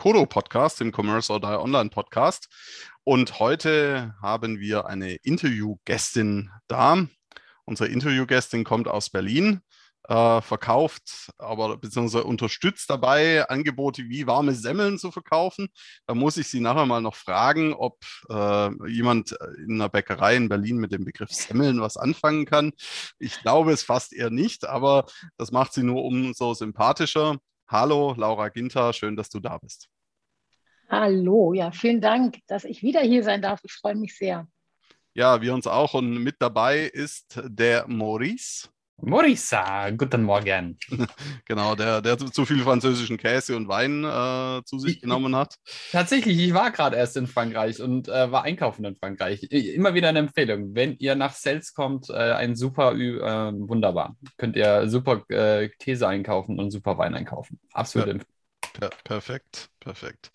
Kodo Podcast, dem Commerce or Die Online Podcast. Und heute haben wir eine Interviewgästin da. Unsere Interviewgästin kommt aus Berlin, äh, verkauft, aber beziehungsweise unterstützt dabei, Angebote wie warme Semmeln zu verkaufen. Da muss ich sie nachher mal noch fragen, ob äh, jemand in einer Bäckerei in Berlin mit dem Begriff Semmeln was anfangen kann. Ich glaube es fast eher nicht, aber das macht sie nur umso sympathischer. Hallo, Laura Ginter, schön, dass du da bist. Hallo, ja, vielen Dank, dass ich wieder hier sein darf. Ich freue mich sehr. Ja, wir uns auch. Und mit dabei ist der Maurice. Maurice, guten Morgen. genau, der, der zu viel französischen Käse und Wein äh, zu sich genommen hat. Tatsächlich, ich war gerade erst in Frankreich und äh, war einkaufen in Frankreich. Immer wieder eine Empfehlung. Wenn ihr nach Sels kommt, äh, ein super, äh, wunderbar. Könnt ihr super äh, Käse einkaufen und super Wein einkaufen. Absolut ja. Per perfekt, perfekt.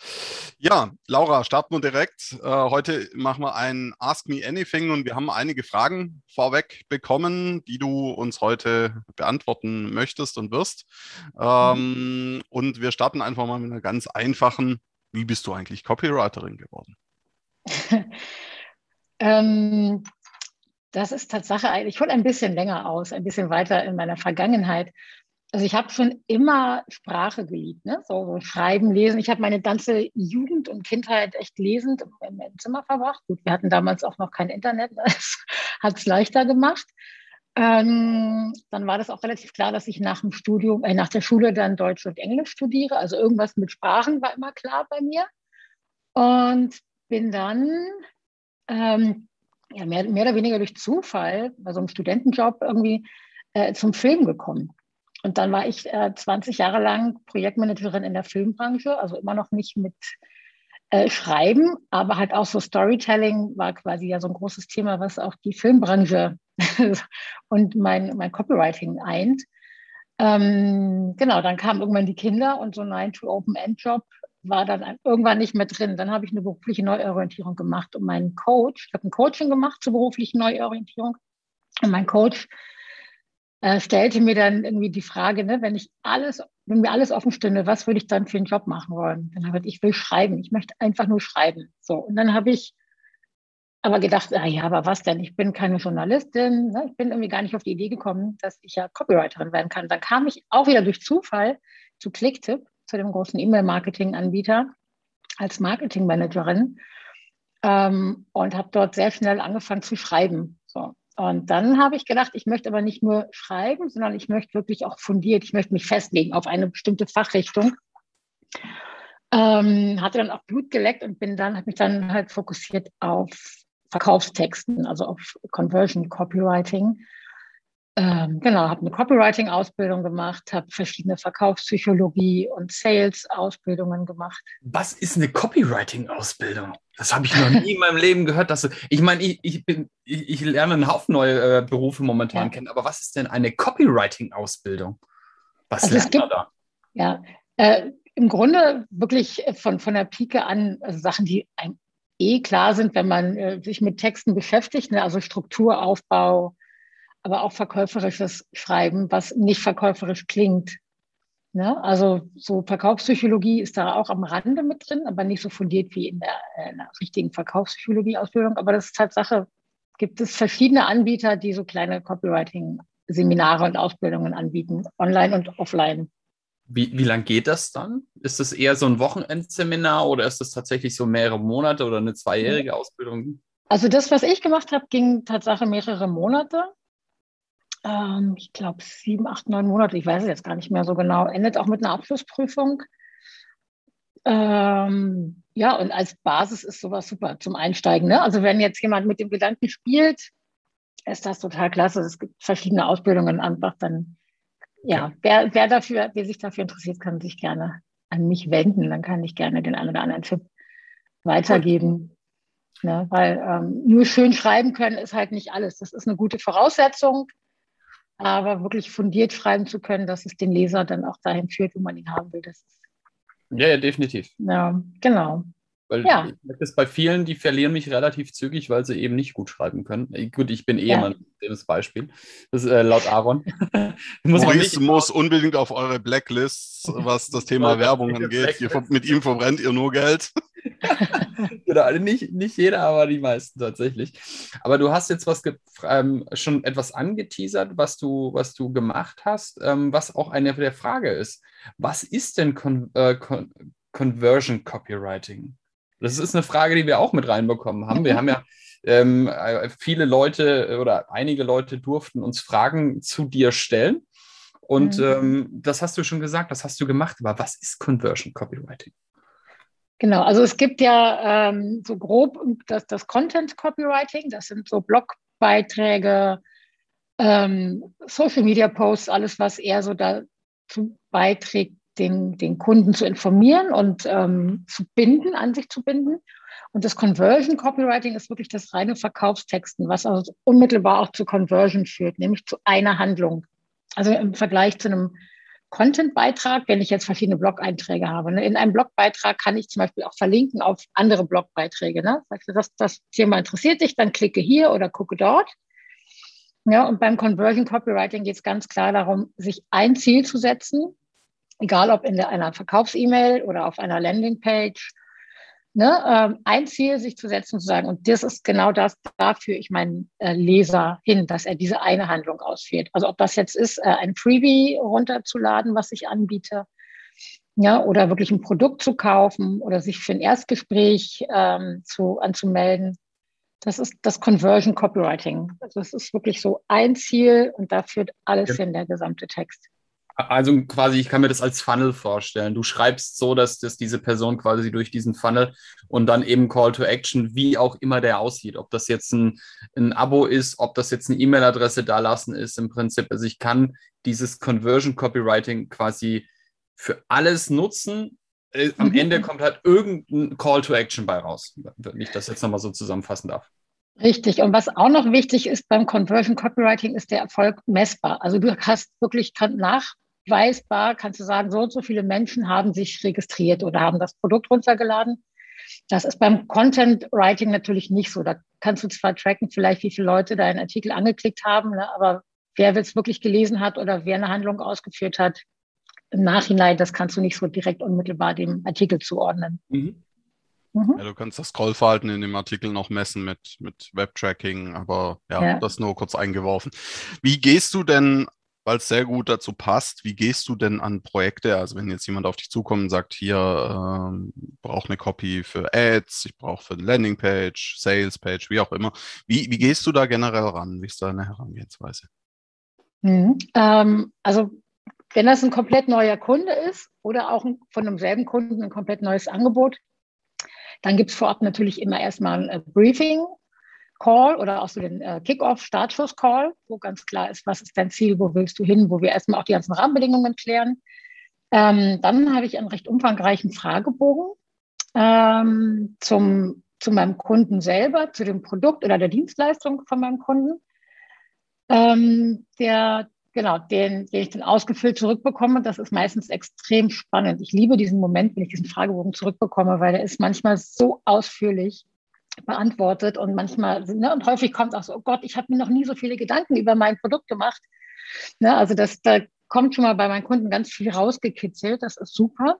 Ja, Laura, starten wir direkt. Äh, heute machen wir ein Ask Me Anything und wir haben einige Fragen vorweg bekommen, die du uns heute beantworten möchtest und wirst. Ähm, und wir starten einfach mal mit einer ganz einfachen. Wie bist du eigentlich Copywriterin geworden? ähm, das ist Tatsache, ich hole ein bisschen länger aus, ein bisschen weiter in meiner Vergangenheit also ich habe schon immer Sprache geliebt, ne? so, so Schreiben, Lesen. Ich habe meine ganze Jugend und Kindheit echt lesend im, im, Zimmer verbracht. Gut, wir hatten damals auch noch kein Internet, ne? das hat es leichter gemacht. Ähm, dann war das auch relativ klar, dass ich nach dem Studium, äh, nach der Schule dann Deutsch und Englisch studiere. Also irgendwas mit Sprachen war immer klar bei mir. Und bin dann ähm, ja, mehr, mehr oder weniger durch Zufall bei so einem Studentenjob irgendwie äh, zum Film gekommen. Und dann war ich äh, 20 Jahre lang Projektmanagerin in der Filmbranche, also immer noch nicht mit äh, Schreiben, aber halt auch so Storytelling war quasi ja so ein großes Thema, was auch die Filmbranche und mein, mein Copywriting eint. Ähm, genau, dann kamen irgendwann die Kinder und so ein 9-to-Open-End-Job war dann irgendwann nicht mehr drin. Dann habe ich eine berufliche Neuorientierung gemacht und mein Coach, ich habe ein Coaching gemacht zur beruflichen Neuorientierung und mein Coach äh, stellte mir dann irgendwie die Frage, ne, wenn ich alles, wenn mir alles offen stünde, was würde ich dann für einen Job machen wollen? Dann habe ich, ich will schreiben, ich möchte einfach nur schreiben. So, und dann habe ich aber gedacht, ah ja, aber was denn? Ich bin keine Journalistin, ne? ich bin irgendwie gar nicht auf die Idee gekommen, dass ich ja Copywriterin werden kann. Dann kam ich auch wieder durch Zufall zu Clicktip, zu dem großen E-Mail-Marketing-Anbieter als Marketingmanagerin ähm, und habe dort sehr schnell angefangen zu schreiben. Und dann habe ich gedacht, ich möchte aber nicht nur schreiben, sondern ich möchte wirklich auch fundiert, ich möchte mich festlegen auf eine bestimmte Fachrichtung. Ähm, hatte dann auch Blut geleckt und bin dann, habe mich dann halt fokussiert auf Verkaufstexten, also auf Conversion Copywriting. Ähm, genau, habe eine Copywriting-Ausbildung gemacht, habe verschiedene Verkaufspsychologie und Sales-Ausbildungen gemacht. Was ist eine Copywriting-Ausbildung? Das habe ich noch nie in meinem Leben gehört. Dass du, ich meine, ich, ich, bin, ich, ich lerne einen Haufen neue äh, Berufe momentan ja. kennen, aber was ist denn eine Copywriting-Ausbildung? Was also lernt man da? Ja, äh, im Grunde wirklich von, von der Pike an also Sachen, die einem eh klar sind, wenn man äh, sich mit Texten beschäftigt, ne? also Strukturaufbau, aber auch verkäuferisches Schreiben, was nicht verkäuferisch klingt. Ne? Also so Verkaufspsychologie ist da auch am Rande mit drin, aber nicht so fundiert wie in der, äh, in der richtigen Verkaufspsychologie-Ausbildung. Aber das ist Tatsache, gibt es verschiedene Anbieter, die so kleine Copywriting-Seminare und Ausbildungen anbieten, online und offline. Wie, wie lang geht das dann? Ist das eher so ein Wochenendseminar oder ist das tatsächlich so mehrere Monate oder eine zweijährige Ausbildung? Also das, was ich gemacht habe, ging tatsächlich mehrere Monate ähm, ich glaube, sieben, acht, neun Monate, ich weiß es jetzt gar nicht mehr so genau, endet auch mit einer Abschlussprüfung. Ähm, ja, und als Basis ist sowas super zum Einsteigen. Ne? Also wenn jetzt jemand mit dem Gedanken spielt, ist das total klasse. Es gibt verschiedene Ausbildungen einfach dann. Ja, wer, wer dafür, wer sich dafür interessiert, kann sich gerne an mich wenden. Dann kann ich gerne den einen oder anderen Tipp weitergeben. Ne? Weil ähm, nur schön schreiben können ist halt nicht alles. Das ist eine gute Voraussetzung, aber wirklich fundiert schreiben zu können, dass es den Leser dann auch dahin führt, wo man ihn haben will. Das ist, ja, ja, definitiv. Ja, genau. Weil ja. das bei vielen, die verlieren mich relativ zügig, weil sie eben nicht gut schreiben können. Gut, ich bin eh ja. mal das Beispiel. Das ist äh, laut Aaron. muss Maurice muss unbedingt auf eure Blacklists, was das Thema Werbung angeht. Ihr, mit ihm verbrennt ihr nur Geld. genau, nicht, nicht jeder, aber die meisten tatsächlich. Aber du hast jetzt was ähm, schon etwas angeteasert, was du, was du gemacht hast, ähm, was auch eine der Frage ist. Was ist denn Con äh, Con Conversion Copywriting? Das ist eine Frage, die wir auch mit reinbekommen haben. Wir haben ja ähm, äh, viele Leute oder einige Leute durften uns Fragen zu dir stellen. Und mhm. ähm, das hast du schon gesagt, das hast du gemacht. Aber was ist Conversion Copywriting? Genau, also es gibt ja ähm, so grob das, das Content Copywriting, das sind so Blogbeiträge, ähm, Social Media Posts, alles, was eher so dazu beiträgt, den, den Kunden zu informieren und ähm, zu binden, an sich zu binden. Und das Conversion Copywriting ist wirklich das reine Verkaufstexten, was also unmittelbar auch zu Conversion führt, nämlich zu einer Handlung. Also im Vergleich zu einem Content-Beitrag, wenn ich jetzt verschiedene Blog-Einträge habe. Ne? In einem Blog-Beitrag kann ich zum Beispiel auch verlinken auf andere Blog-Beiträge. Ne? Das, das Thema interessiert dich, dann klicke hier oder gucke dort. Ja, und beim Conversion Copywriting geht es ganz klar darum, sich ein Ziel zu setzen egal ob in einer Verkaufs-E-Mail oder auf einer Landingpage, ne, ähm, ein Ziel sich zu setzen, zu sagen, und das ist genau das, da führe ich meinen äh, Leser hin, dass er diese eine Handlung ausführt. Also ob das jetzt ist, äh, ein Freebie runterzuladen, was ich anbiete, ja, oder wirklich ein Produkt zu kaufen oder sich für ein Erstgespräch ähm, zu, anzumelden. Das ist das Conversion Copywriting. Also es ist wirklich so ein Ziel und da führt alles ja. hin, der gesamte Text. Also quasi, ich kann mir das als Funnel vorstellen. Du schreibst so, dass, dass diese Person quasi durch diesen Funnel und dann eben Call to Action, wie auch immer der aussieht. Ob das jetzt ein, ein Abo ist, ob das jetzt eine E-Mail-Adresse da lassen ist, im Prinzip. Also ich kann dieses Conversion Copywriting quasi für alles nutzen. Äh, am mhm. Ende kommt halt irgendein Call to Action bei raus, wenn ich das jetzt nochmal so zusammenfassen darf. Richtig. Und was auch noch wichtig ist beim Conversion Copywriting, ist der Erfolg messbar. Also du hast wirklich nach, nachweisbar kannst du sagen, so und so viele Menschen haben sich registriert oder haben das Produkt runtergeladen. Das ist beim Content Writing natürlich nicht so. Da kannst du zwar tracken, vielleicht wie viele Leute deinen Artikel angeklickt haben, ne, aber wer es wirklich gelesen hat oder wer eine Handlung ausgeführt hat, im Nachhinein, das kannst du nicht so direkt unmittelbar dem Artikel zuordnen. Mhm. Mhm. Ja, du kannst das Scrollverhalten in dem Artikel noch messen mit, mit Web-Tracking, aber ja, ja, das nur kurz eingeworfen. Wie gehst du denn weil es sehr gut dazu passt. Wie gehst du denn an Projekte? Also wenn jetzt jemand auf dich zukommt und sagt, hier ähm, brauche eine Copy für Ads, ich brauche für eine Landingpage, Salespage, wie auch immer. Wie, wie gehst du da generell ran? Wie ist deine Herangehensweise? Mhm. Ähm, also wenn das ein komplett neuer Kunde ist oder auch von demselben Kunden ein komplett neues Angebot, dann gibt es vorab natürlich immer erstmal ein Briefing Call oder auch so den äh, Kick-Off-Startschuss-Call, wo ganz klar ist, was ist dein Ziel, wo willst du hin, wo wir erstmal auch die ganzen Rahmenbedingungen klären. Ähm, dann habe ich einen recht umfangreichen Fragebogen ähm, zum, zu meinem Kunden selber, zu dem Produkt oder der Dienstleistung von meinem Kunden, ähm, der genau, den, den ich dann ausgefüllt zurückbekomme. Das ist meistens extrem spannend. Ich liebe diesen Moment, wenn ich diesen Fragebogen zurückbekomme, weil der ist manchmal so ausführlich beantwortet und manchmal, ne, und häufig kommt auch so, oh Gott, ich habe mir noch nie so viele Gedanken über mein Produkt gemacht. Ne, also das, da kommt schon mal bei meinen Kunden ganz viel rausgekitzelt, das ist super.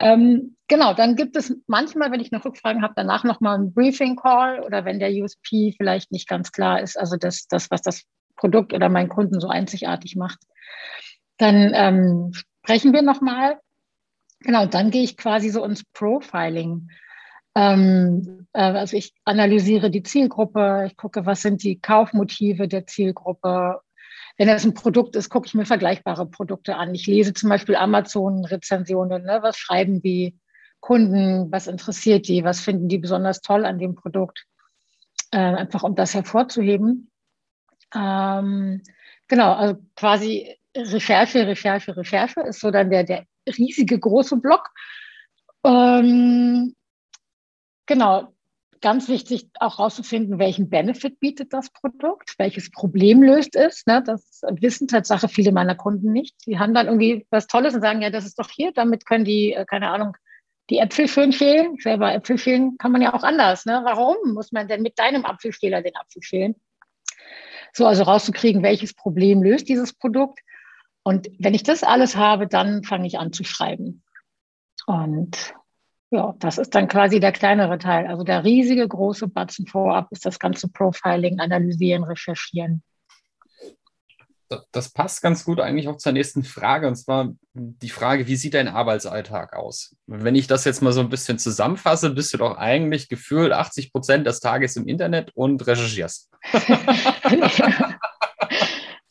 Ähm, genau, dann gibt es manchmal, wenn ich noch Rückfragen habe, danach nochmal einen Briefing-Call oder wenn der USP vielleicht nicht ganz klar ist, also das, das was das Produkt oder meinen Kunden so einzigartig macht, dann ähm, sprechen wir nochmal. Genau, dann gehe ich quasi so ins Profiling. Ähm, äh, also ich analysiere die Zielgruppe, ich gucke, was sind die Kaufmotive der Zielgruppe. Wenn es ein Produkt ist, gucke ich mir vergleichbare Produkte an. Ich lese zum Beispiel Amazon-Rezensionen. Ne? Was schreiben die Kunden? Was interessiert die? Was finden die besonders toll an dem Produkt? Äh, einfach um das hervorzuheben. Ähm, genau, also quasi Recherche, Recherche, Recherche ist so dann der, der riesige große Block. Ähm, Genau. ganz wichtig, auch herauszufinden, welchen Benefit bietet das Produkt, welches Problem löst es. Ne? Das wissen Tatsache viele meiner Kunden nicht. Die haben dann irgendwie was Tolles und sagen, ja, das ist doch hier, damit können die, äh, keine Ahnung, die Äpfel schön schälen. Selber Äpfel schälen kann man ja auch anders. Ne? Warum muss man denn mit deinem Apfelschäler den Apfel schälen? So, also rauszukriegen, welches Problem löst dieses Produkt. Und wenn ich das alles habe, dann fange ich an zu schreiben. Und ja, das ist dann quasi der kleinere Teil. Also der riesige große Batzen vorab ist das ganze Profiling, Analysieren, Recherchieren das passt ganz gut eigentlich auch zur nächsten Frage, und zwar die Frage, wie sieht dein Arbeitsalltag aus? Wenn ich das jetzt mal so ein bisschen zusammenfasse, bist du doch eigentlich gefühlt 80 Prozent des Tages im Internet und recherchierst.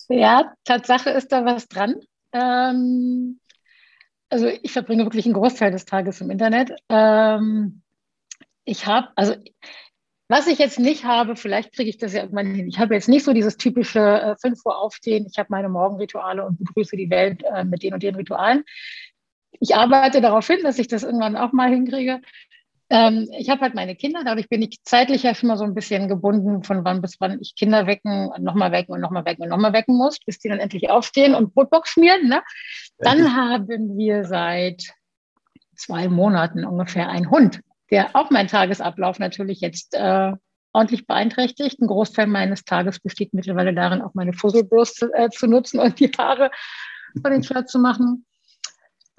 ja, Tatsache ist da was dran. Ähm, also ich verbringe wirklich einen Großteil des Tages im Internet. Ähm, ich habe, also was ich jetzt nicht habe, vielleicht kriege ich das ja irgendwann hin. Ich habe jetzt nicht so dieses typische äh, 5 Uhr aufstehen, ich habe meine Morgenrituale und begrüße die Welt äh, mit den und den Ritualen. Ich arbeite darauf hin, dass ich das irgendwann auch mal hinkriege. Ähm, ich habe halt meine Kinder, dadurch bin ich zeitlich ja schon mal so ein bisschen gebunden, von wann bis wann ich Kinder wecken und nochmal wecken und nochmal wecken und nochmal wecken muss, bis die dann endlich aufstehen und Brotbox schmieren. Ne? Dann haben wir seit zwei Monaten ungefähr einen Hund der auch meinen Tagesablauf natürlich jetzt äh, ordentlich beeinträchtigt. Ein Großteil meines Tages besteht mittlerweile darin, auch meine Fusselbürste äh, zu nutzen und die Haare von den Shirt zu machen.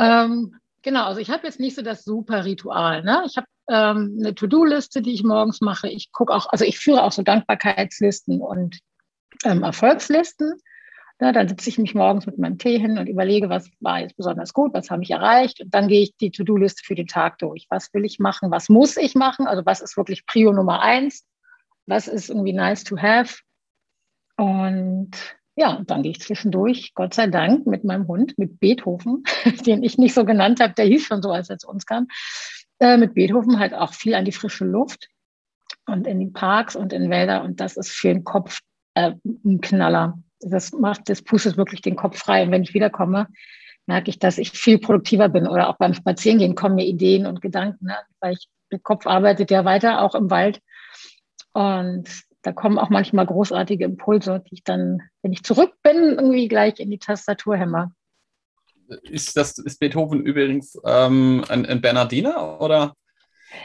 Ähm, genau, also ich habe jetzt nicht so das super Ritual. Ne? Ich habe ähm, eine To-Do-Liste, die ich morgens mache. Ich gucke auch, also ich führe auch so Dankbarkeitslisten und ähm, Erfolgslisten. Ja, dann sitze ich mich morgens mit meinem Tee hin und überlege, was war jetzt besonders gut, was habe ich erreicht. Und dann gehe ich die To-Do-Liste für den Tag durch. Was will ich machen? Was muss ich machen? Also was ist wirklich Prio Nummer eins? Was ist irgendwie nice to have? Und ja, dann gehe ich zwischendurch, Gott sei Dank, mit meinem Hund, mit Beethoven, den ich nicht so genannt habe, der hieß schon so, als er zu uns kam, äh, mit Beethoven halt auch viel an die frische Luft und in die Parks und in Wälder. Und das ist für den Kopf äh, ein Knaller das macht, das pustet wirklich den Kopf frei. Und wenn ich wiederkomme, merke ich, dass ich viel produktiver bin. Oder auch beim Spazierengehen kommen mir Ideen und Gedanken, ne? weil ich, der Kopf arbeitet ja weiter, auch im Wald. Und da kommen auch manchmal großartige Impulse, die ich dann, wenn ich zurück bin, irgendwie gleich in die Tastatur hämmer. Ist das ist Beethoven übrigens ähm, ein, ein Bernardiner oder?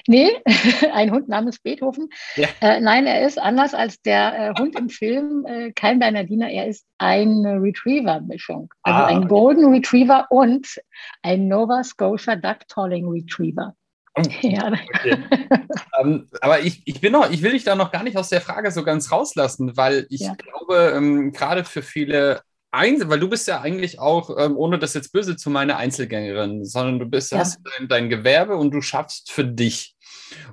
Nee, ein Hund namens Beethoven. Ja. Äh, nein, er ist anders als der äh, Hund im Film, äh, kein Bernardiner, er ist eine Retriever-Mischung. Also ah, ein Golden Retriever und ein Nova Scotia Duck Tolling Retriever. Oh, ja. Okay. ähm, aber ich, ich bin noch, ich will dich da noch gar nicht aus der Frage so ganz rauslassen, weil ich ja. glaube, ähm, gerade für viele Einzel, weil du bist ja eigentlich auch, ähm, ohne das jetzt böse zu meiner Einzelgängerin, sondern du bist, ja. hast dein, dein, Gewerbe und du schaffst für dich.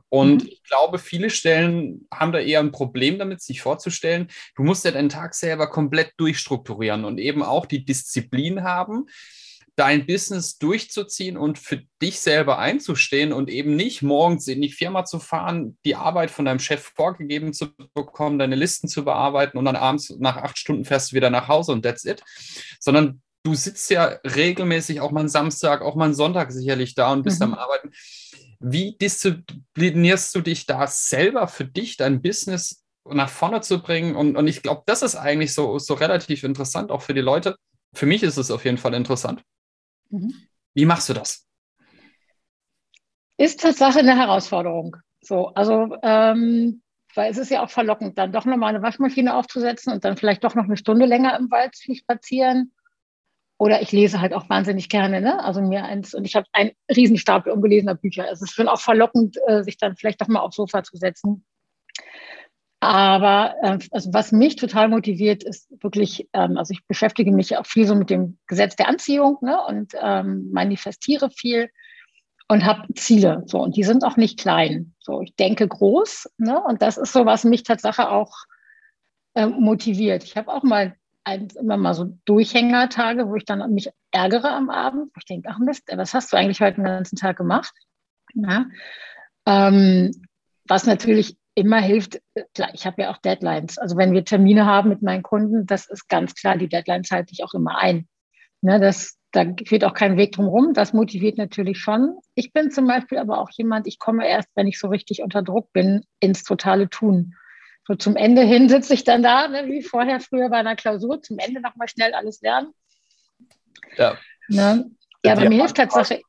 Und mhm. ich glaube, viele Stellen haben da eher ein Problem damit, sich vorzustellen. Du musst ja deinen Tag selber komplett durchstrukturieren und eben auch die Disziplin haben, dein Business durchzuziehen und für dich selber einzustehen und eben nicht morgens in die Firma zu fahren, die Arbeit von deinem Chef vorgegeben zu bekommen, deine Listen zu bearbeiten und dann abends nach acht Stunden fährst du wieder nach Hause und that's it, sondern du sitzt ja regelmäßig auch mal einen Samstag, auch mal einen Sonntag sicherlich da und bist mhm. am Arbeiten. Wie disziplinierst du dich da selber für dich, dein Business nach vorne zu bringen? Und, und ich glaube, das ist eigentlich so, so relativ interessant, auch für die Leute. Für mich ist es auf jeden Fall interessant. Mhm. Wie machst du das? Ist Tatsache eine Herausforderung. So, also, ähm, weil es ist ja auch verlockend, dann doch nochmal eine Waschmaschine aufzusetzen und dann vielleicht doch noch eine Stunde länger im Wald zu spazieren. Oder ich lese halt auch wahnsinnig gerne, ne? Also mir eins, und ich habe einen Riesenstapel ungelesener Bücher. Es ist schon auch verlockend, äh, sich dann vielleicht doch mal aufs Sofa zu setzen aber äh, also was mich total motiviert, ist wirklich, ähm, also ich beschäftige mich auch viel so mit dem Gesetz der Anziehung ne, und ähm, manifestiere viel und habe Ziele. So, und die sind auch nicht klein. So, ich denke groß, ne? Und das ist so, was mich tatsächlich auch äh, motiviert. Ich habe auch mal ein, immer mal so Durchhängertage, wo ich dann mich ärgere am Abend, wo ich denke, ach Mist, was hast du eigentlich heute den ganzen Tag gemacht? Ja? Ähm, was natürlich immer hilft, klar, ich habe ja auch Deadlines. Also wenn wir Termine haben mit meinen Kunden, das ist ganz klar, die Deadlines halte ich auch immer ein. Ne, das, da führt auch kein Weg drum rum. Das motiviert natürlich schon. Ich bin zum Beispiel aber auch jemand, ich komme erst, wenn ich so richtig unter Druck bin, ins totale Tun. So zum Ende hin sitze ich dann da, ne, wie vorher früher bei einer Klausur, zum Ende nochmal schnell alles lernen. Ja. Ne? Ja, bei mir hilft tatsächlich.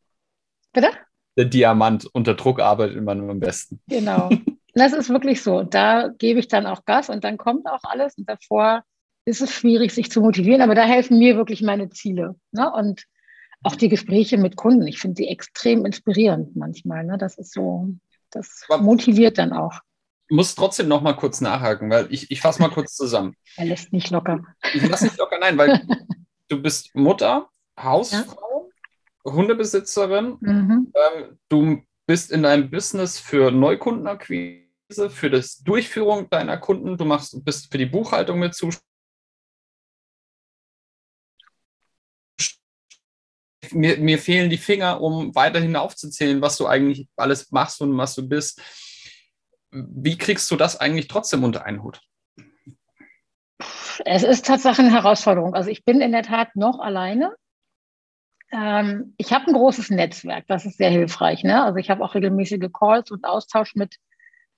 Bitte? Der Diamant unter Druck arbeitet immer nur am besten. Genau. Das ist wirklich so. Da gebe ich dann auch Gas und dann kommt auch alles. Und davor ist es schwierig, sich zu motivieren. Aber da helfen mir wirklich meine Ziele. Ne? Und auch die Gespräche mit Kunden. Ich finde die extrem inspirierend manchmal. Ne? Das ist so, das motiviert dann auch muss trotzdem noch mal kurz nachhaken, weil ich, ich fasse mal kurz zusammen. Er lässt nicht locker. Ich lasse nicht locker, nein, weil du bist Mutter, Hausfrau, ja. Hundebesitzerin. Mhm. Ähm, du bist in deinem Business für Neukundenakquise, für die Durchführung deiner Kunden. Du machst, bist für die Buchhaltung mit zuständig. Mir, mir fehlen die Finger, um weiterhin aufzuzählen, was du eigentlich alles machst und was du bist. Wie kriegst du das eigentlich trotzdem unter einen Hut? Es ist tatsächlich eine Herausforderung. Also ich bin in der Tat noch alleine. Ähm, ich habe ein großes Netzwerk, das ist sehr hilfreich. Ne? Also ich habe auch regelmäßige Calls und Austausch mit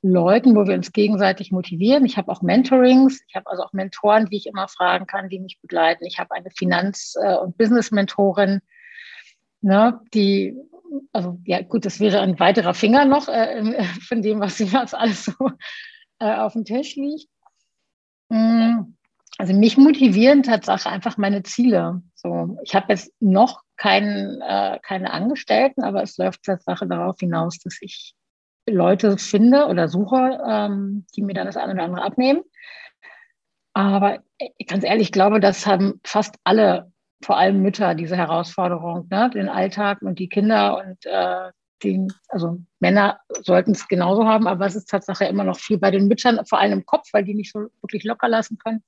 Leuten, wo wir uns gegenseitig motivieren. Ich habe auch Mentorings, ich habe also auch Mentoren, die ich immer fragen kann, die mich begleiten. Ich habe eine Finanz- äh, und Business-Mentorin, ne, die also ja gut, das wäre ein weiterer Finger noch äh, von dem, was, was alles so äh, auf dem Tisch liegt. Mm, also mich motivieren tatsächlich einfach meine Ziele. So, ich habe jetzt noch kein, äh, keine Angestellten, aber es läuft tatsächlich darauf hinaus, dass ich Leute finde oder suche, ähm, die mir dann das eine oder andere abnehmen. Aber äh, ganz ehrlich, ich glaube, das haben fast alle vor allem Mütter diese Herausforderung, ne? den Alltag und die Kinder und äh, die, also Männer sollten es genauso haben, aber es ist Tatsache immer noch viel bei den Müttern, vor allem im Kopf, weil die nicht so wirklich locker lassen können.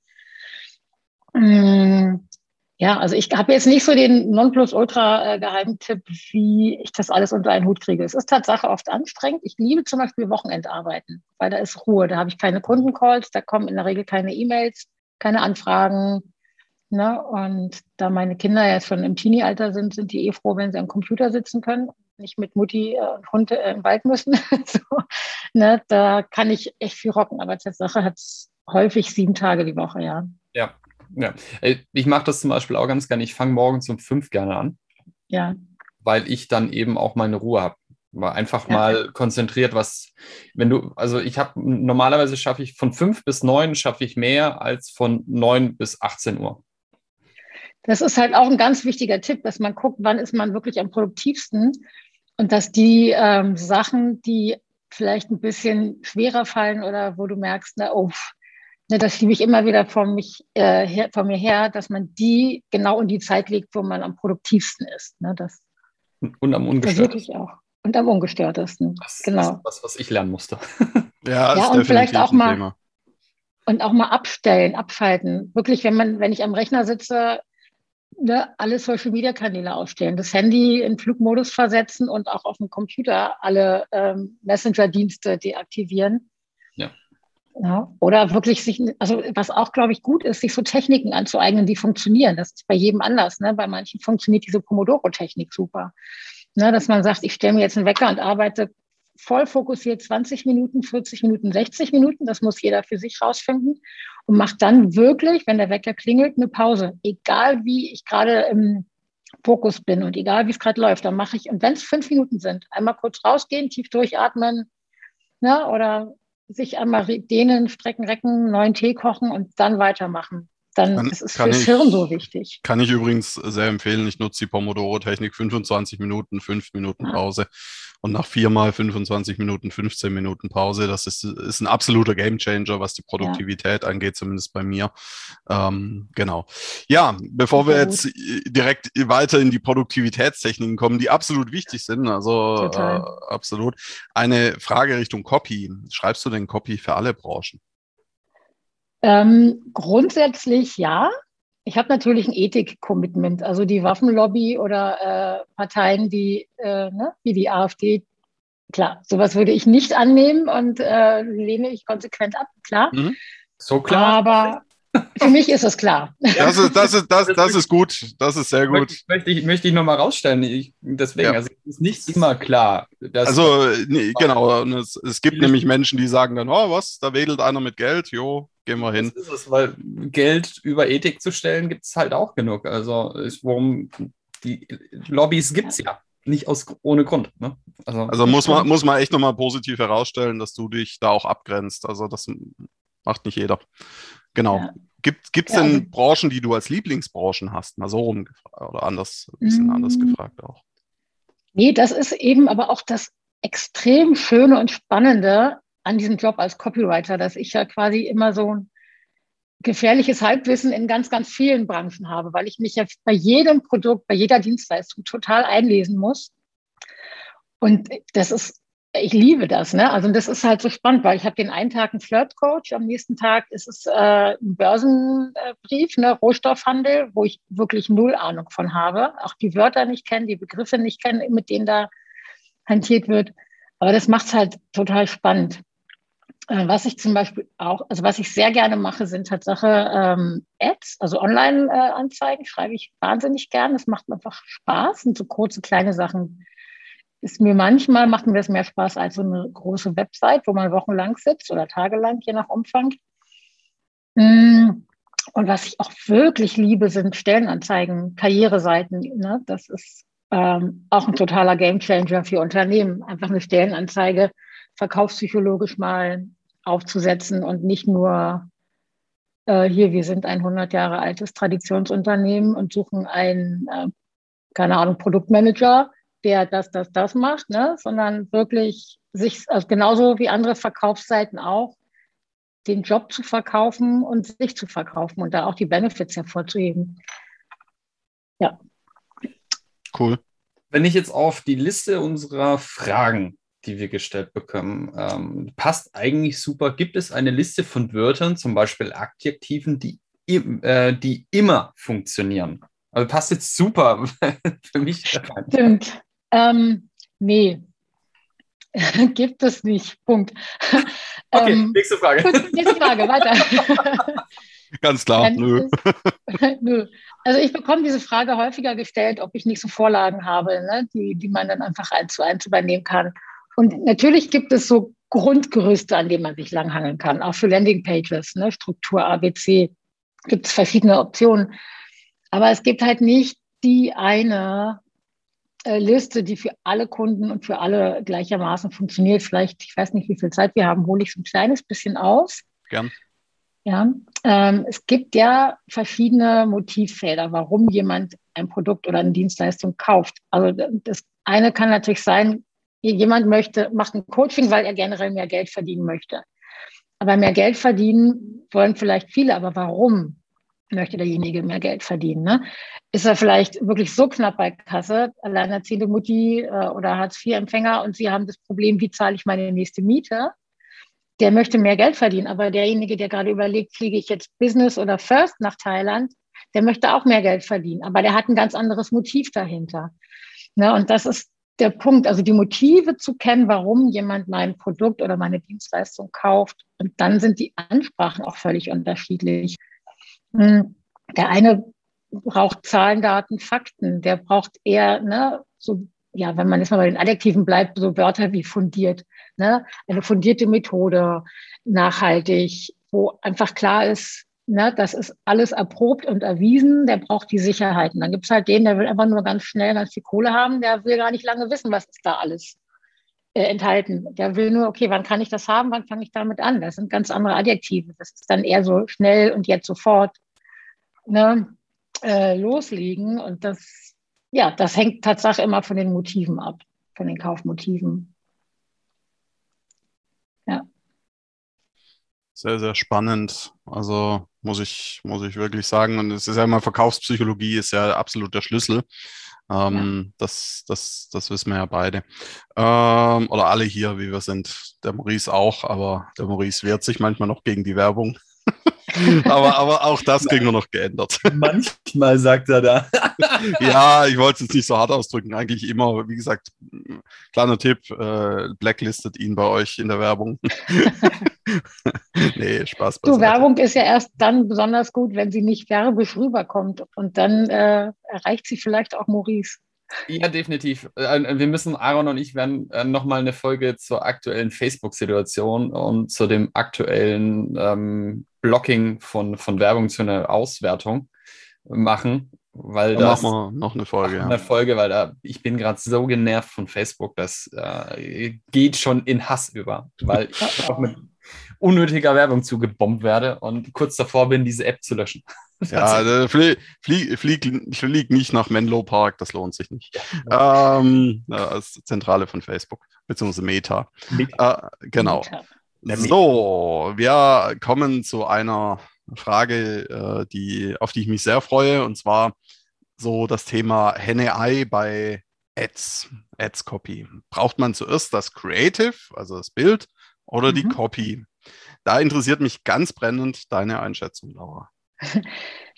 Ja, also ich habe jetzt nicht so den Nonplusultra-Geheimtipp, äh, wie ich das alles unter einen Hut kriege. Es ist Tatsache oft anstrengend. Ich liebe zum Beispiel Wochenendarbeiten, weil da ist Ruhe. Da habe ich keine Kundencalls, da kommen in der Regel keine E-Mails, keine Anfragen, Ne? Und da meine Kinder jetzt schon im Teenie-Alter sind, sind die eh froh, wenn sie am Computer sitzen können, nicht mit Mutti äh, und Hund äh, im Wald müssen. so, ne? Da kann ich echt viel rocken, aber Tatsache hat es häufig sieben Tage die Woche, ja. Ja, ja. Äh, ich mache das zum Beispiel auch ganz gerne. Ich fange morgens um fünf gerne an. Ja. Weil ich dann eben auch meine Ruhe habe. War einfach ja. mal konzentriert, was, wenn du, also ich habe normalerweise schaffe ich von fünf bis neun schaffe ich mehr als von neun bis 18 Uhr. Das ist halt auch ein ganz wichtiger Tipp, dass man guckt, wann ist man wirklich am produktivsten und dass die ähm, Sachen, die vielleicht ein bisschen schwerer fallen oder wo du merkst, na, oh, ne, das schiebe ich immer wieder von, mich, äh, her, von mir her, dass man die genau in die Zeit legt, wo man am produktivsten ist. Ne, das und am ungestörtesten. auch. Und am ungestörtesten. Das genau. ist das, was ich lernen musste. ja, ja und vielleicht auch mal. Thema. Und auch mal abstellen, abschalten. Wirklich, wenn man, wenn ich am Rechner sitze, ne, alle Social-Media-Kanäle ausstellen, das Handy in Flugmodus versetzen und auch auf dem Computer alle ähm, Messenger-Dienste deaktivieren. Ja. Oder wirklich sich, also was auch, glaube ich, gut ist, sich so Techniken anzueignen, die funktionieren. Das ist bei jedem anders. Ne? Bei manchen funktioniert diese Pomodoro-Technik super. Ne, dass man sagt, ich stelle mir jetzt einen Wecker und arbeite voll fokussiert 20 Minuten, 40 Minuten, 60 Minuten. Das muss jeder für sich rausfinden und macht dann wirklich, wenn der Wecker klingelt, eine Pause. Egal wie ich gerade im Fokus bin und egal wie es gerade läuft, dann mache ich, und wenn es fünf Minuten sind, einmal kurz rausgehen, tief durchatmen ne, oder sich einmal dehnen, strecken, recken, neuen Tee kochen und dann weitermachen dann kann, ist es fürs ich, Hirn so wichtig. Kann ich übrigens sehr empfehlen. Ich nutze die Pomodoro-Technik 25 Minuten, 5 Minuten Pause und nach viermal 25 Minuten, 15 Minuten Pause. Das ist, ist ein absoluter Gamechanger, was die Produktivität ja. angeht, zumindest bei mir. Ähm, genau. Ja, bevor wir jetzt direkt weiter in die Produktivitätstechniken kommen, die absolut wichtig sind, also äh, absolut. Eine Frage Richtung Copy. Schreibst du denn Copy für alle Branchen? Ähm, grundsätzlich ja. Ich habe natürlich ein Ethik-Commitment. Also die Waffenlobby oder äh, Parteien, die, äh, ne, wie die AfD, klar, sowas würde ich nicht annehmen und äh, lehne ich konsequent ab, klar. Mhm. So klar. Aber Für mich ist es klar. Das ist, das ist, das, das ist gut. Das ist sehr gut. Möchte, möchte ich, möchte ich nochmal rausstellen. Ich, deswegen, Ja. also es ist nicht immer klar. dass- Also, nee, genau. Und es, es gibt nämlich Menschen, die sagen dann, oh, was, da wedelt einer mit Geld. Jo, gehen wir hin. Das ist es, weil Geld über Ethik zu stellen, gibt es halt auch genug. Also ist, warum die Lobbys gibt es ja. Nicht aus, ohne Grund. Ne? Also, Also muss man, muss man echt nochmal positiv herausstellen, dass du dich da auch abgrenzt. Also das macht nicht jeder. Genau. Ja. Gibt es Ja, denn Branchen, die du als Lieblingsbranchen hast? Mal so rumgefragt oder anders, ein bisschen Mm. anders gefragt auch. Nee, das ist eben aber auch das extrem Schöne und Spannende an diesem Job als Copywriter, dass ich ja quasi immer so ein gefährliches Halbwissen in ganz, ganz vielen Branchen habe, weil ich mich ja bei jedem Produkt, bei jeder Dienstleistung total einlesen muss. Und das ist, ich liebe das, ne? Also das ist halt so spannend, weil ich habe den einen Tag einen Flirt-Coach, am nächsten Tag ist es äh, ein Börsenbrief, ne, Rohstoffhandel, wo ich wirklich null Ahnung von habe, auch die Wörter nicht kenne, die Begriffe nicht kenne, mit denen da hantiert wird. Aber das macht es halt total spannend. Äh, Was ich zum Beispiel auch, also was ich sehr gerne mache, sind Tatsache ähm, Ads, also Online-Anzeigen, schreibe ich wahnsinnig gern. Das macht einfach Spaß, sind so kurze, kleine Sachen. Ist mir manchmal, macht mir das mehr Spaß als so eine große Website, wo man wochenlang sitzt oder tagelang, je nach Umfang. Mm, Und was ich auch wirklich liebe, sind Stellenanzeigen, Karriereseiten. Ne? Das ist ähm, auch ein totaler Gamechanger für Unternehmen. Einfach eine Stellenanzeige verkaufspsychologisch mal aufzusetzen und nicht nur äh, hier, wir sind ein 100 Jahre altes Traditionsunternehmen und suchen einen, äh, keine Ahnung, Produktmanager, der das, das, das macht, ne? sondern wirklich sich, also genauso wie andere Verkaufsseiten auch, den Job zu verkaufen und sich zu verkaufen und da auch die Benefits hervorzuheben. Ja. Cool. Wenn ich jetzt auf die Liste unserer Fragen, die wir gestellt bekommen, ähm, passt eigentlich super. Gibt es eine Liste von Wörtern, zum Beispiel Adjektiven, die, im- äh, die immer funktionieren? Also passt jetzt super für mich. Stimmt. Ähm, nee, gibt es nicht. Punkt. Okay, Ähm, nächste Frage. gut, nächste Frage, weiter. Ganz klar. Nein, Nö. Nö. Also ich bekomme diese Frage häufiger gestellt, ob ich nicht so Vorlagen habe, ne, die, die man dann einfach eins zu eins übernehmen kann. Und natürlich gibt es so Grundgerüste, an denen man sich langhangeln kann, auch für Landingpages, ne, Struktur ABC, gibt es verschiedene Optionen. Aber es gibt halt nicht die eine äh, Liste, die für alle Kunden und für alle gleichermaßen funktioniert. Vielleicht, ich weiß nicht, wie viel Zeit wir haben, hole ich so ein kleines bisschen aus. Gern. Ja, ähm, es gibt ja verschiedene Motivfelder, warum jemand ein Produkt oder eine Dienstleistung kauft. Also das eine kann natürlich sein, jemand möchte, macht ein Coaching, weil er generell mehr Geld verdienen möchte. Aber mehr Geld verdienen wollen vielleicht viele, aber warum möchte derjenige mehr Geld verdienen? Ne? Ist er vielleicht wirklich so knapp bei Kasse, alleinerziehende Mutti äh, oder Hartz-IV-Empfänger und sie haben das Problem, wie zahle ich meine nächste Miete? der möchte mehr Geld verdienen, aber derjenige, der gerade überlegt, fliege ich jetzt Business oder First nach Thailand, der möchte auch mehr Geld verdienen, aber der hat ein ganz anderes Motiv dahinter. Ne, und das ist der Punkt, also die Motive zu kennen, warum jemand mein Produkt oder meine Dienstleistung kauft. Und dann sind die Ansprachen auch völlig unterschiedlich. Hm, Der eine braucht Zahlen, Daten, Fakten. Der braucht eher, ne, so, ja, wenn man jetzt mal bei den Adjektiven bleibt, so Wörter wie fundiert. Ne? Eine fundierte Methode, nachhaltig, wo einfach klar ist, ne, das ist alles erprobt und erwiesen, der braucht die Sicherheiten. Dann gibt es halt den, der will einfach nur ganz schnell ganz viel Kohle haben, der will gar nicht lange wissen, was ist da alles äh, enthalten. Der will nur, okay, wann kann ich das haben, wann fange ich damit an? Das sind ganz andere Adjektive. Das ist dann eher so schnell und jetzt sofort ne, äh, loslegen. Und das, ja, das hängt tatsächlich immer von den Motiven ab, von den Kaufmotiven. Sehr, sehr spannend. Also muss ich, muss ich wirklich sagen. Und es ist ja immer Verkaufspsychologie ist ja absolut der Schlüssel. Ähm, das, das, das wissen wir ja beide. Ähm, oder alle hier, wie wir sind. Der Maurice auch, aber der Maurice wehrt sich manchmal noch gegen die Werbung. aber, aber auch das kriegen wir noch geändert. Manchmal sagt er da. ja, ich wollte es nicht so hart ausdrücken. Eigentlich immer, wie gesagt, kleiner Tipp, äh, blacklistet ihn bei euch in der Werbung. nee, Spaß. Du, Werbung ist ja erst dann besonders gut, wenn sie nicht werbisch rüberkommt. Und dann äh, erreicht sie vielleicht auch Maurice. Ja, definitiv. Äh, wir müssen, Aaron und ich werden äh, nochmal eine Folge zur aktuellen Facebook-Situation und zu dem aktuellen ähm, Blocking von, von Werbung zu einer Auswertung machen. Weil da machen wir noch eine Folge. Ja. Eine Folge, weil da, ich bin gerade so genervt von Facebook, das äh, geht schon in Hass über, weil ich auch mit unnötiger Werbung zugebombt werde und kurz davor bin, diese App zu löschen. Ja, flieg, flieg, flieg, flieg nicht nach Menlo Park, das lohnt sich nicht. Ja. Ähm, als Zentrale von Facebook, beziehungsweise Meta. Meta. Äh, genau. Meta. So, wir kommen zu einer Frage, äh, die, auf die ich mich sehr freue, und zwar so das Thema Henne-Ei bei Ads, Ads-Copy. Braucht man zuerst das Creative, also das Bild, oder mhm. die Copy? Da interessiert mich ganz brennend deine Einschätzung, Laura.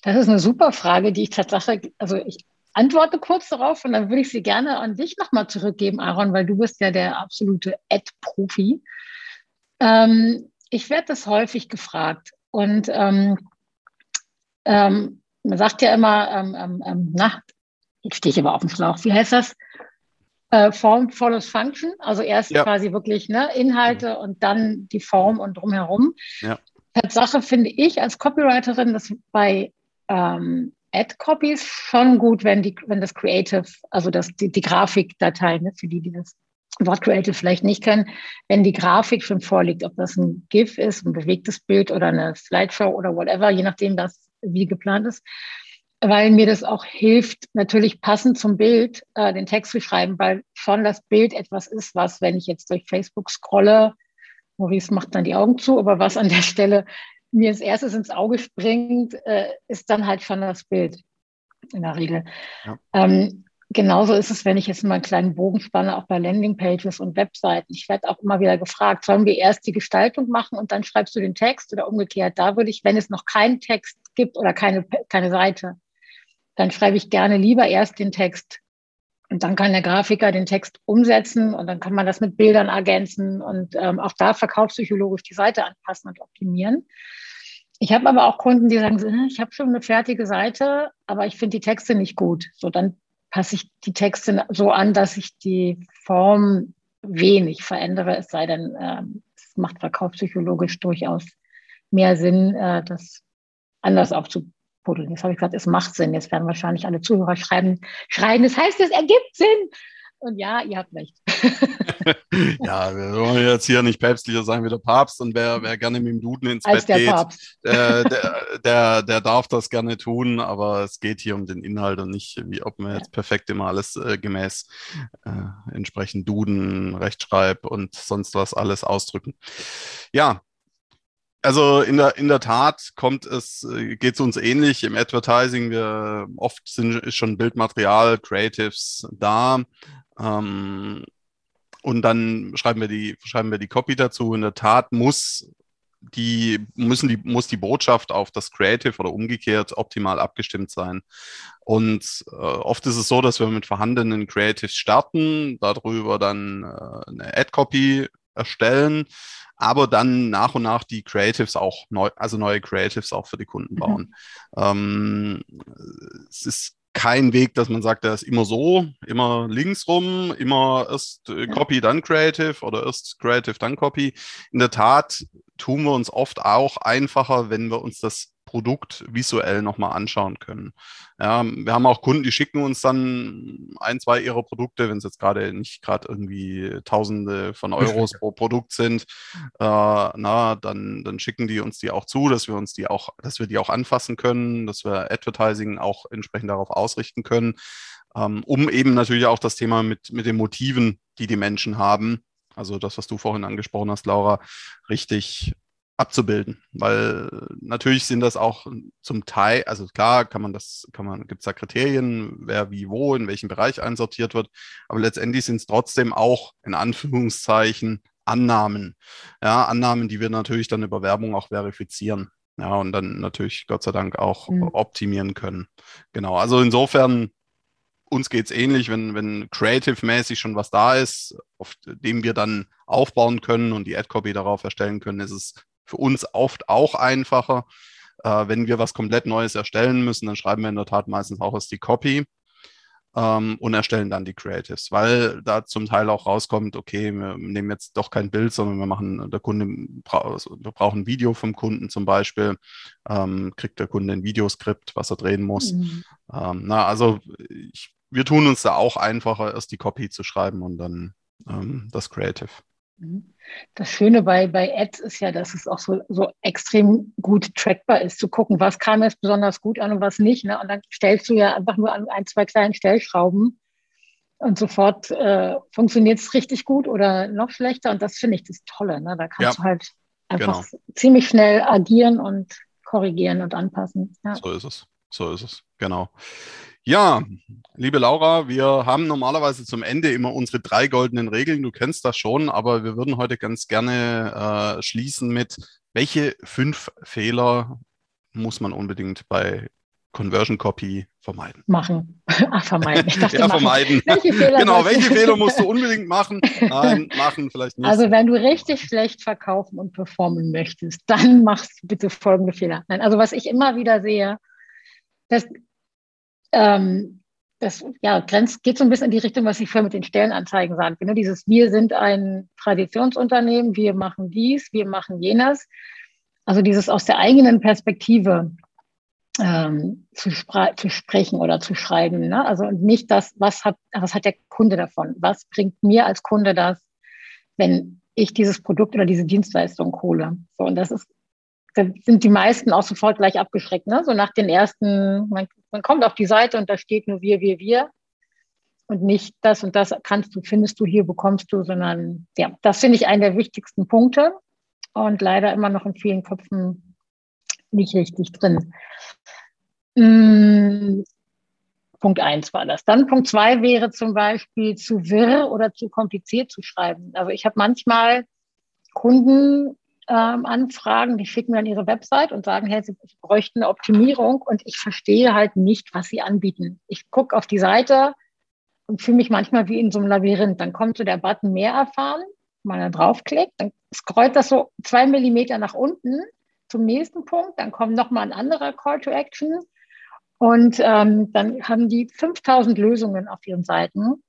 Das ist eine super Frage, die ich tatsächlich, also ich antworte kurz darauf und dann würde ich sie gerne an dich nochmal zurückgeben, Aaron, weil du bist ja der absolute Ad-Profi. Ähm, ich werde das häufig gefragt und ähm, ähm, man sagt ja immer, ähm, ähm, ähm, na, jetzt stehe ich aber auf dem Schlauch, wie heißt das? Äh, Form follows Function, also erst ja. quasi wirklich ne, Inhalte ja. und dann die Form und drumherum. Ja. Tatsache finde ich als Copywriterin, dass bei Ad-Copies schon gut, wenn, die, wenn das Creative, also das, die, die Grafikdatei, ne, für die, die das Wort Creative vielleicht nicht kennen, wenn die Grafik schon vorliegt, ob das ein GIF ist, ein bewegtes Bild oder eine Slideshow oder whatever, je nachdem, das wie geplant ist, weil mir das auch hilft, natürlich passend zum Bild äh, den Text zu schreiben, weil schon das Bild etwas ist, was, wenn ich jetzt durch Facebook scrolle, Maurice macht dann die Augen zu, aber was an der Stelle mir als erstes ins Auge springt, äh, ist dann halt schon das Bild in der Regel. Ja. Ähm, genauso ist es, wenn ich jetzt mal einen kleinen Bogen spanne, auch bei Landingpages und Webseiten. Ich werde auch immer wieder gefragt, sollen wir erst die Gestaltung machen und dann schreibst du den Text oder umgekehrt? Da würde ich, wenn es noch keinen Text gibt oder keine, keine Seite, dann schreibe ich gerne lieber erst den Text und dann kann der Grafiker den Text umsetzen und dann kann man das mit Bildern ergänzen und ähm, auch da verkaufspsychologisch die Seite anpassen und optimieren. Ich habe aber auch Kunden, die sagen, hm, ich habe schon eine fertige Seite, aber ich finde die Texte nicht gut. So, dann passe ich die Texte so an, dass ich die Form wenig verändere, es sei denn, ähm, es macht verkaufspsychologisch durchaus mehr Sinn, äh, das anders aufzubauen buddeln. Jetzt habe ich gesagt, es macht Sinn. Jetzt werden wahrscheinlich alle Zuhörer schreiben, schreien, das heißt, es ergibt Sinn. Und ja, ihr habt recht. ja, wir wollen jetzt hier nicht päpstlicher sein wie der Papst und wer, wer gerne mit dem Duden ins Als Bett geht, äh, der, der, der, darf das gerne tun, aber es geht hier um den Inhalt und nicht, wie ob man jetzt perfekt immer alles äh, gemäß äh, entsprechend Duden, Rechtschreib und sonst was alles ausdrücken. Ja, also in der, in der Tat kommt es, äh, geht es uns ähnlich im Advertising. Wir oft sind ist schon Bildmaterial, Creatives da. Ähm, und dann schreiben wir die, schreiben wir die Copy dazu. In der Tat muss die, müssen die, muss die Botschaft auf das Creative oder umgekehrt optimal abgestimmt sein. Und äh, oft ist es so, dass wir mit vorhandenen Creatives starten, darüber dann äh, eine Ad-Copy erstellen aber dann nach und nach die Creatives auch neu, also neue Creatives auch für die Kunden mhm. bauen. Mhm. Ähm, es ist kein Weg, dass man sagt, der ist immer so, immer links rum, immer erst äh, Copy, dann Creative oder erst Creative, dann Copy. In der Tat tun wir uns oft auch einfacher, wenn wir uns das Produkt visuell nochmal anschauen können. Ja, wir haben auch Kunden, die schicken uns dann ein, zwei ihrer Produkte, wenn es jetzt gerade nicht gerade irgendwie Tausende von Euros pro Produkt sind, äh, na, dann, dann schicken die uns die auch zu, dass wir uns die auch, dass wir die auch anfassen können, dass wir Advertising auch entsprechend darauf ausrichten können, ähm, um eben natürlich auch das Thema mit, mit den Motiven, die die Menschen haben, also das, was du vorhin angesprochen hast, Laura, richtig abzubilden, weil natürlich sind das auch zum Teil, also klar kann man das, kann man, gibt es da Kriterien, wer wie wo, in welchem Bereich einsortiert wird, aber letztendlich sind es trotzdem auch in Anführungszeichen Annahmen. Ja, Annahmen, die wir natürlich dann über Werbung auch verifizieren. Ja, und dann natürlich Gott sei Dank auch mhm. optimieren können. Genau, also insofern, uns geht es ähnlich, wenn, wenn creative-mäßig schon was da ist, auf dem wir dann aufbauen können und die Ad-Copy darauf erstellen können, ist es für uns oft auch einfacher. Äh, wenn wir was komplett Neues erstellen müssen, dann schreiben wir in der Tat meistens auch erst die Copy ähm, und erstellen dann die Creatives, weil da zum Teil auch rauskommt, okay, wir nehmen jetzt doch kein Bild, sondern wir machen, der Kunde, also wir brauchen ein Video vom Kunden zum Beispiel, ähm, kriegt der Kunde ein Videoskript, was er drehen muss. Mhm. Ähm, na, also ich, wir tun uns da auch einfacher, erst die Copy zu schreiben und dann ähm, das Creative. Mhm. Das Schöne bei, bei Ads ist ja, dass es auch so, so extrem gut trackbar ist, zu gucken, was kam jetzt besonders gut an und was nicht. Ne? Und dann stellst du ja einfach nur an ein, zwei kleinen Stellschrauben und sofort äh, funktioniert es richtig gut oder noch schlechter. Und das finde ich das Tolle. Ne? Da kannst ja, du halt einfach genau. ziemlich schnell agieren und korrigieren und anpassen. Ja. So ist es. So ist es. Genau. Ja, liebe Laura, wir haben normalerweise zum Ende immer unsere drei goldenen Regeln. Du kennst das schon, aber wir würden heute ganz gerne äh, schließen mit, welche fünf Fehler muss man unbedingt bei Conversion Copy vermeiden? Machen. Ach, vermeiden. Ich dachte, ja, vermeiden. Welche Fehler genau, welche Fehler musst du unbedingt machen? Nein, machen vielleicht nicht. Also, wenn du richtig schlecht verkaufen und performen möchtest, dann machst du bitte folgende Fehler. Nein, also, was ich immer wieder sehe, das ähm, das ja, grenzt, geht so ein bisschen in die Richtung, was ich vorher mit den Stellenanzeigen sagte. Ne? Dieses, wir sind ein Traditionsunternehmen, wir machen dies, wir machen jenes. Also dieses aus der eigenen Perspektive ähm, zu, zu, sprechen oder zu schreiben. Ne? Also nicht das, was hat, was hat der Kunde davon? Was bringt mir als Kunde das, wenn ich dieses Produkt oder diese Dienstleistung hole? So, und das ist da sind die meisten auch sofort gleich abgeschreckt. Ne? So nach den ersten, man, man kommt auf die Seite und da steht nur wir, wir, wir. Und nicht das und das kannst du, findest du hier, bekommst du, sondern ja, das finde ich einen der wichtigsten Punkte und leider immer noch in vielen Köpfen nicht richtig drin. Hm, Punkt eins war das. Dann Punkt zwei wäre zum Beispiel zu wirr oder zu kompliziert zu schreiben. Also ich habe manchmal Kunden, ähm, Anfragen, die schicken dann ihre Website und sagen, hey, sie bräuchten eine Optimierung und ich verstehe halt nicht, was sie anbieten. Ich gucke auf die Seite und fühle mich manchmal wie in so einem Labyrinth. Dann kommt so der Button mehr erfahren, man da draufklickt, dann scrollt das so zwei Millimeter nach unten zum nächsten Punkt, dann kommt nochmal ein anderer Call to Action und ähm, dann haben die 5000 Lösungen auf ihren Seiten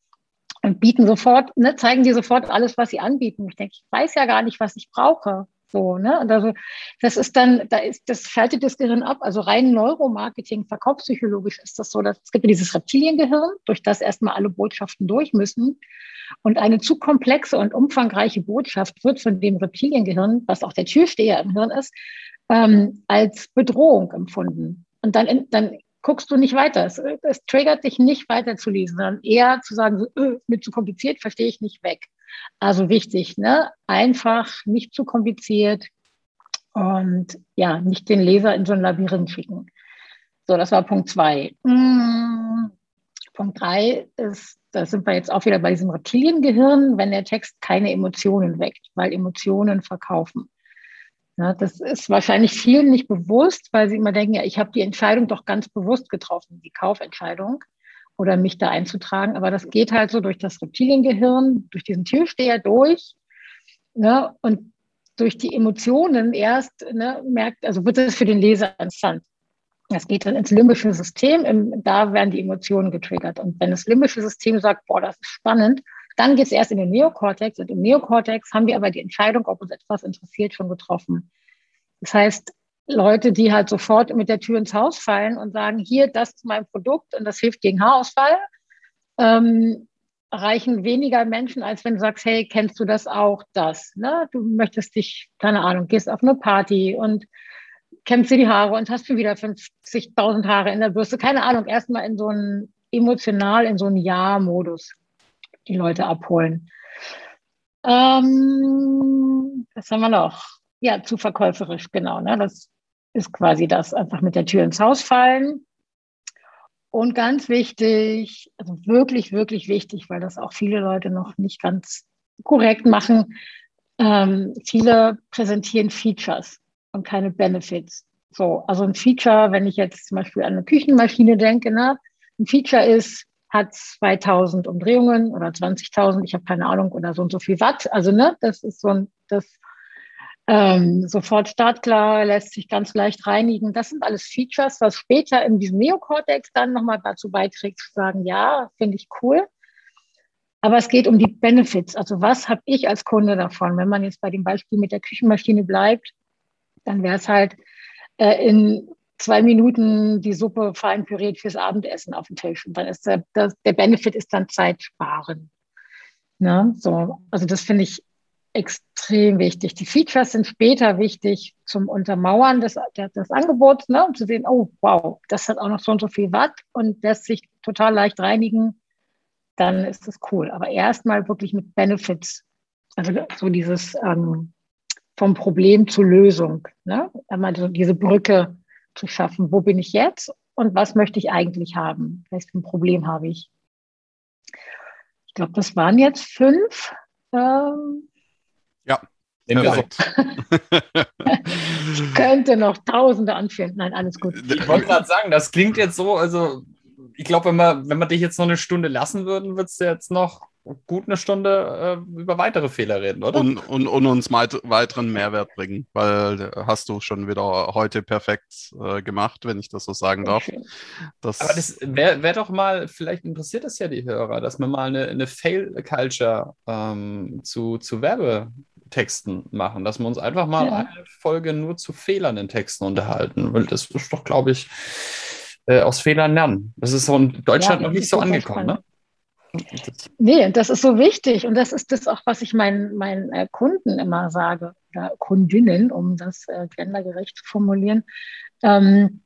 und bieten sofort, ne, zeigen dir sofort alles, was sie anbieten. Ich denke, ich weiß ja gar nicht, was ich brauche. So, ne? Und also das ist dann, da ist, das schaltet das Gehirn ab. Also rein Neuromarketing, verkaufspsychologisch ist das so, dass es gibt dieses Reptiliengehirn, durch das erstmal alle Botschaften durch müssen. Und eine zu komplexe und umfangreiche Botschaft wird von dem Reptiliengehirn, was auch der Türsteher im Hirn ist, ähm, als Bedrohung empfunden. Und dann, dann guckst du nicht weiter. Es, es triggert dich nicht weiter zu lesen, sondern eher zu sagen, so, äh, mir zu kompliziert, verstehe ich nicht weg. Also wichtig, ne? Einfach, nicht zu kompliziert und ja, nicht den Leser in so ein Labyrinth schicken. So, das war Punkt zwei. Hm, Punkt drei ist, da sind wir jetzt auch wieder bei diesem Reptiliengehirn, wenn der Text keine Emotionen weckt, weil Emotionen verkaufen. Ja, das ist wahrscheinlich vielen nicht bewusst, weil sie immer denken, ja, ich habe die Entscheidung doch ganz bewusst getroffen, die Kaufentscheidung oder mich da einzutragen. Aber das geht halt so durch das Reptiliengehirn, durch diesen Türsteher durch. Ne? Und durch die Emotionen erst ne, merkt, also wird es für den Leser interessant. Das geht dann ins limbische System, im, da werden die Emotionen getriggert. Und wenn das limbische System sagt, boah, das ist spannend, dann geht es erst in den Neokortex. Und im Neokortex haben wir aber die Entscheidung, ob uns etwas interessiert, schon getroffen. Das heißt, Leute, die halt sofort mit der Tür ins Haus fallen und sagen, hier, das ist mein Produkt und das hilft gegen Haarausfall, ähm, erreichen weniger Menschen, als wenn du sagst, hey, kennst du das auch, das? Ne? Du möchtest dich, keine Ahnung, gehst auf eine Party und kämmst dir die Haare und hast schon wieder 50.000 Haare in der Bürste. Keine Ahnung, erstmal in so einen emotional, in so einen Ja-Modus die Leute abholen. Ähm, was haben wir noch? Ja, zu verkäuferisch, genau. Ne? Das ist quasi das, einfach mit der Tür ins Haus fallen. Und ganz wichtig, also wirklich, wirklich wichtig, weil das auch viele Leute noch nicht ganz korrekt machen. Ähm, viele präsentieren Features und keine Benefits. So, also ein Feature, wenn ich jetzt zum Beispiel an eine Küchenmaschine denke, ne? ein Feature ist, hat 2000 Umdrehungen oder 20.000, ich habe keine Ahnung, oder so und so viel Watt. Also, ne, das ist so ein, das ähm, sofort startklar, lässt sich ganz leicht reinigen. Das sind alles Features, was später in diesem Neocortex dann nochmal dazu beiträgt, zu sagen, ja, finde ich cool. Aber es geht um die Benefits. Also was habe ich als Kunde davon? Wenn man jetzt bei dem Beispiel mit der Küchenmaschine bleibt, dann wäre es halt äh, in zwei Minuten die Suppe fein püriert fürs Abendessen auf dem Tisch. Und dann ist der, das, der Benefit ist dann Zeit sparen. Ne? So, also das finde ich extrem wichtig. Die Features sind später wichtig zum Untermauern des, des Angebots, ne? um zu sehen, oh wow, das hat auch noch so und so viel Watt und lässt sich total leicht reinigen, dann ist das cool. Aber erstmal wirklich mit Benefits, also so dieses ähm, vom Problem zur Lösung, ne? einmal so diese Brücke zu schaffen. Wo bin ich jetzt und was möchte ich eigentlich haben? Ein Problem habe ich? Ich glaube, das waren jetzt fünf. Ähm, ja. Nehmen wir so. ich könnte noch Tausende anführen. Nein, alles gut. Ich wollte gerade sagen, das klingt jetzt so, also ich glaube, wenn wir, wenn wir dich jetzt noch eine Stunde lassen würden, würdest du jetzt noch gut eine Stunde äh, über weitere Fehler reden, oder? Und, und, und uns weiteren Mehrwert bringen, weil äh, hast du schon wieder heute perfekt äh, gemacht, wenn ich das so sagen darf. Das Aber das wäre wär doch mal, vielleicht interessiert das ja die Hörer, dass wir mal eine, eine Fail-Culture ähm, zu, zu Werbetexten machen, dass wir uns einfach mal ja. eine Folge nur zu Fehlern in Texten unterhalten, weil das ist doch, glaube ich, äh, aus Fehlern lernen. Das ist so in Deutschland ja, noch nicht so angekommen, ne? Nee, das ist so wichtig und das ist das auch, was ich meinen, meinen äh, Kunden immer sage, oder Kundinnen, um das äh, gendergerecht zu formulieren. Ähm,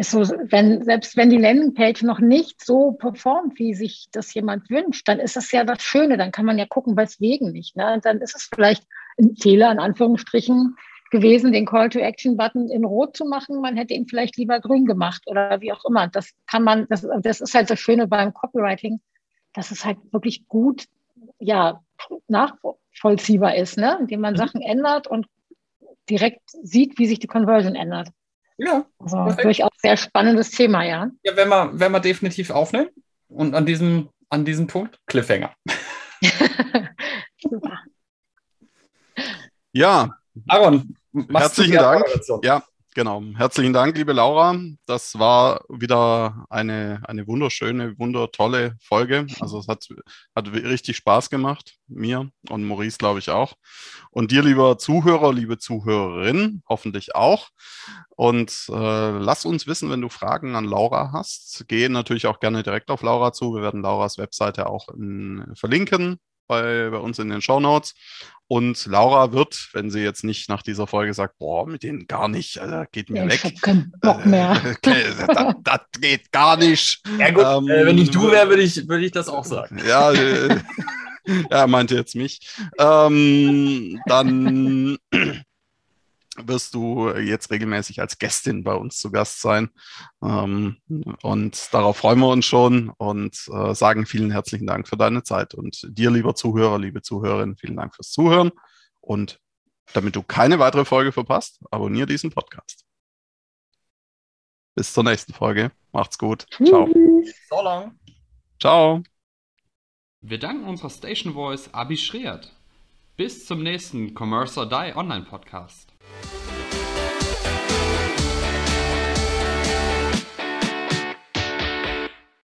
so, wenn, selbst wenn die Landingpage noch nicht so performt, wie sich das jemand wünscht, dann ist das ja das Schöne. Dann kann man ja gucken, weswegen nicht. Ne? dann ist es vielleicht ein Fehler, in Anführungsstrichen, gewesen, den Call-to-Action-Button in Rot zu machen. Man hätte ihn vielleicht lieber grün gemacht oder wie auch immer. Das kann man, das, das ist halt das Schöne beim Copywriting dass es halt wirklich gut ja, nachvollziehbar ist, ne? indem man mhm. Sachen ändert und direkt sieht, wie sich die Conversion ändert. Ja. Also durchaus sehr spannendes Thema, ja. Ja, wenn wir, wenn wir definitiv aufnehmen und an diesem, an diesem Punkt Cliffhanger. Super. Ja. Aaron, herzlichen Dank. Ja, Genau. Herzlichen Dank, liebe Laura. Das war wieder eine, eine wunderschöne, wundertolle Folge. Also es hat, hat richtig Spaß gemacht, mir und Maurice, glaube ich, auch. Und dir, lieber Zuhörer, liebe Zuhörerin, hoffentlich auch. Und äh, lass uns wissen, wenn du Fragen an Laura hast. Geh natürlich auch gerne direkt auf Laura zu. Wir werden Lauras Webseite auch in, verlinken bei, bei uns in den Show Notes. Und Laura wird, wenn sie jetzt nicht nach dieser Folge sagt, boah, mit denen gar nicht, also geht mir ja, weg. Ich habe keinen Bock mehr. das, das, geht gar nicht. Ja gut, ähm, äh, wenn ich du wäre, würde ich, würd ich das auch sagen. Ja, äh, er meinte jetzt mich. Ähm, dann wirst du jetzt regelmäßig als Gästin bei uns zu Gast sein. Ähm, und darauf freuen wir uns schon und äh, sagen vielen herzlichen Dank für deine Zeit. Und dir, lieber Zuhörer, liebe Zuhörerin, vielen Dank fürs Zuhören. Und damit du keine weitere Folge verpasst, abonniere diesen Podcast. Bis zur nächsten Folge. Macht's gut. Ciao. So long. Ciao. Wir danken unserer Station Voice Abi Schreert. Bis zum nächsten Commerce or Die Online Podcast. Música